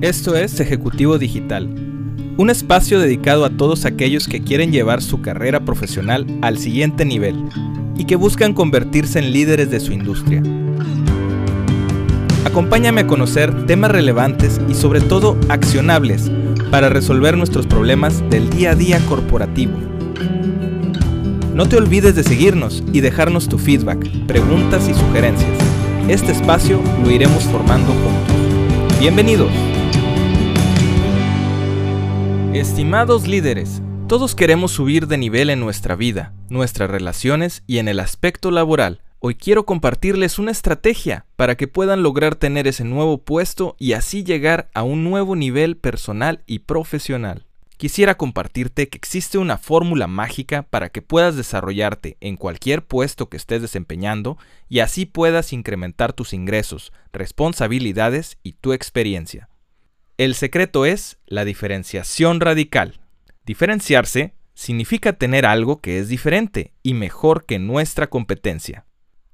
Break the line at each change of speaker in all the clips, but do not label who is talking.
Esto es Ejecutivo Digital, un espacio dedicado a todos aquellos que quieren llevar su carrera profesional al siguiente nivel y que buscan convertirse en líderes de su industria. Acompáñame a conocer temas relevantes y sobre todo accionables para resolver nuestros problemas del día a día corporativo. No te olvides de seguirnos y dejarnos tu feedback, preguntas y sugerencias. Este espacio lo iremos formando juntos. Bienvenidos. Estimados líderes, todos queremos subir de nivel en nuestra vida, nuestras relaciones y en el aspecto laboral. Hoy quiero compartirles una estrategia para que puedan lograr tener ese nuevo puesto y así llegar a un nuevo nivel personal y profesional. Quisiera compartirte que existe una fórmula mágica para que puedas desarrollarte en cualquier puesto que estés desempeñando y así puedas incrementar tus ingresos, responsabilidades y tu experiencia. El secreto es la diferenciación radical. Diferenciarse significa tener algo que es diferente y mejor que nuestra competencia.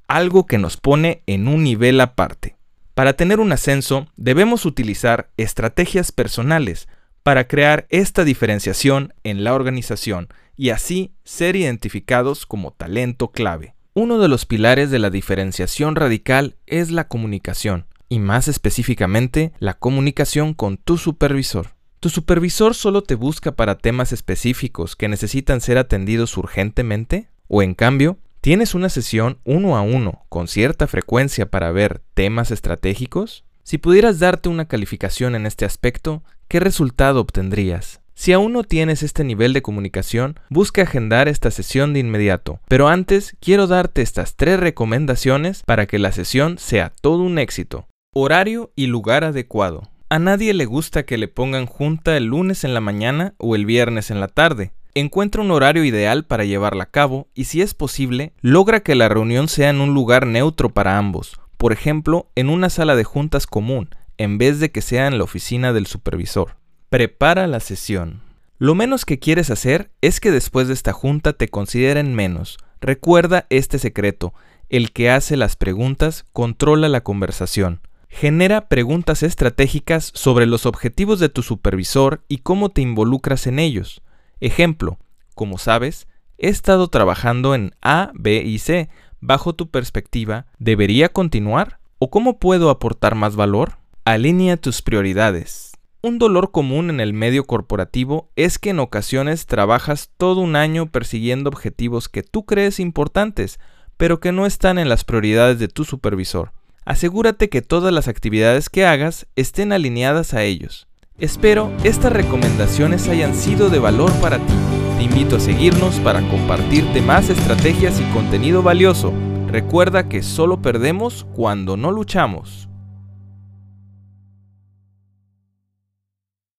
Algo que nos pone en un nivel aparte. Para tener un ascenso debemos utilizar estrategias personales para crear esta diferenciación en la organización y así ser identificados como talento clave. Uno de los pilares de la diferenciación radical es la comunicación y más específicamente la comunicación con tu supervisor. Tu supervisor solo te busca para temas específicos que necesitan ser atendidos urgentemente o en cambio tienes una sesión uno a uno con cierta frecuencia para ver temas estratégicos. Si pudieras darte una calificación en este aspecto, ¿qué resultado obtendrías? Si aún no tienes este nivel de comunicación, busca agendar esta sesión de inmediato. Pero antes, quiero darte estas tres recomendaciones para que la sesión sea todo un éxito. Horario y lugar adecuado. A nadie le gusta que le pongan junta el lunes en la mañana o el viernes en la tarde. Encuentra un horario ideal para llevarla a cabo y si es posible, logra que la reunión sea en un lugar neutro para ambos, por ejemplo, en una sala de juntas común, en vez de que sea en la oficina del supervisor. Prepara la sesión. Lo menos que quieres hacer es que después de esta junta te consideren menos. Recuerda este secreto, el que hace las preguntas controla la conversación. Genera preguntas estratégicas sobre los objetivos de tu supervisor y cómo te involucras en ellos. Ejemplo, como sabes, he estado trabajando en A, B y C. Bajo tu perspectiva, ¿debería continuar? ¿O cómo puedo aportar más valor? Alinea tus prioridades. Un dolor común en el medio corporativo es que en ocasiones trabajas todo un año persiguiendo objetivos que tú crees importantes, pero que no están en las prioridades de tu supervisor asegúrate que todas las actividades que hagas estén alineadas a ellos. Espero estas recomendaciones hayan sido de valor para ti. Te invito a seguirnos para compartirte más estrategias y contenido valioso. Recuerda que solo perdemos cuando no luchamos.